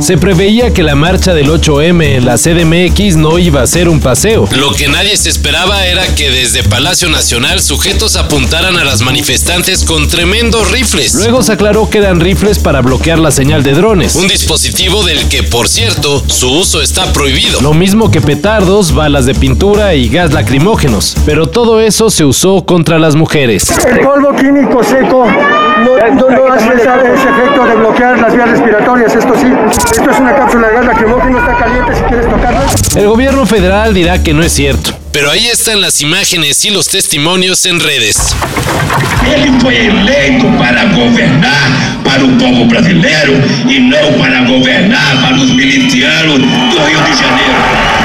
Se preveía que la marcha del 8M en la CDMX no iba a ser un paseo. Lo que nadie se esperaba era que desde Palacio Nacional sujetos apuntaran a las manifestantes con tremendos rifles. Luego se aclaró que eran rifles para bloquear la señal de drones. Un dispositivo del que, por cierto, su uso está prohibido. Lo mismo que petardos, balas de pintura y gas lacrimógenos. Pero todo eso se usó contra las mujeres. El polvo químico seco no, no, no hace ese efecto de bloquear las vías respiratorias, esto sí. Esto es una cápsula de gas lacrimógeno, está caliente si quieres tocarlo. El gobierno federal dirá que no es cierto. Pero ahí están las imágenes y los testimonios en redes. Ele foi eleito para governar para o povo brasileiro e não para governar para os milicianos do Rio de Janeiro.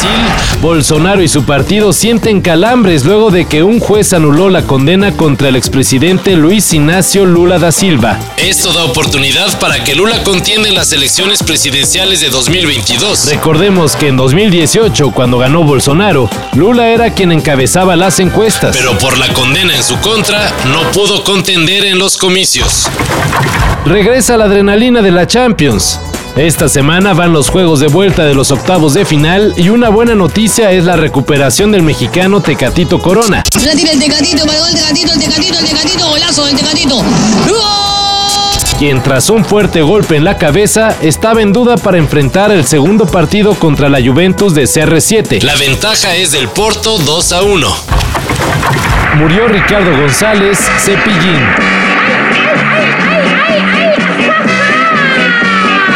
Brasil, Bolsonaro y su partido sienten calambres luego de que un juez anuló la condena contra el expresidente Luis Ignacio Lula da Silva. esto da oportunidad para que Lula contienda en las elecciones presidenciales de 2022. Recordemos que en 2018, cuando ganó Bolsonaro, Lula era quien encabezaba las encuestas. Pero por la condena en su contra, no pudo contender en los comicios. Regresa la adrenalina de la Champions. Esta semana van los juegos de vuelta de los octavos de final y una buena noticia es la recuperación del mexicano Tecatito Corona, La tira el tecatito, para el tecatito, el tecatito, el tecatito, golazo del tecatito. ¡Gol! quien tras un fuerte golpe en la cabeza estaba en duda para enfrentar el segundo partido contra la Juventus de CR7. La ventaja es del Porto 2 a 1. Murió Ricardo González Cepillín.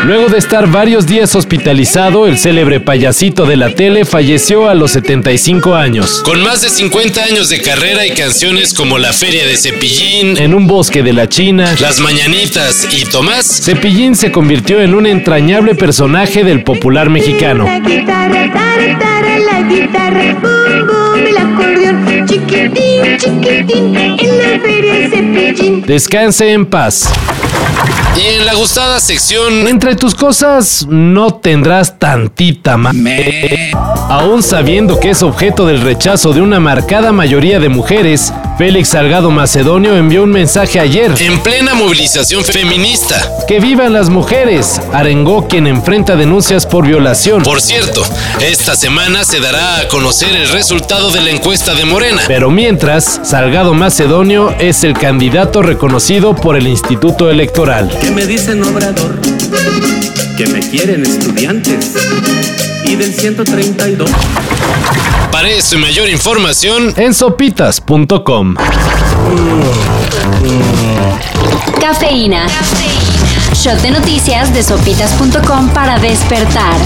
Luego de estar varios días hospitalizado, el célebre payasito de la tele falleció a los 75 años. Con más de 50 años de carrera y canciones como La Feria de Cepillín, En un bosque de la China, Las Mañanitas y Tomás, Cepillín se convirtió en un entrañable personaje del popular mexicano. La guitarra, tar, tar, la guitarra, boom, boom, el acordeón, chiquitín, chiquitín, en la. Descanse en paz. y en la gustada sección Entre tus cosas no tendrás tantita más. Aún sabiendo que es objeto del rechazo de una marcada mayoría de mujeres, Félix Salgado Macedonio envió un mensaje ayer. en plena movilización feminista. Que vivan las mujeres, arengó quien enfrenta denuncias por violación. Por cierto, esta semana se dará a conocer el resultado de la encuesta de Morena. Pero mientras, Salgado Macedonio es el candidato reconocido por el Instituto Electoral. que me dicen obrador, que me quieren estudiantes y del 132. Para eso y mayor información, En sopitas.com. Cafeína. Shot de noticias de sopitas.com para despertar.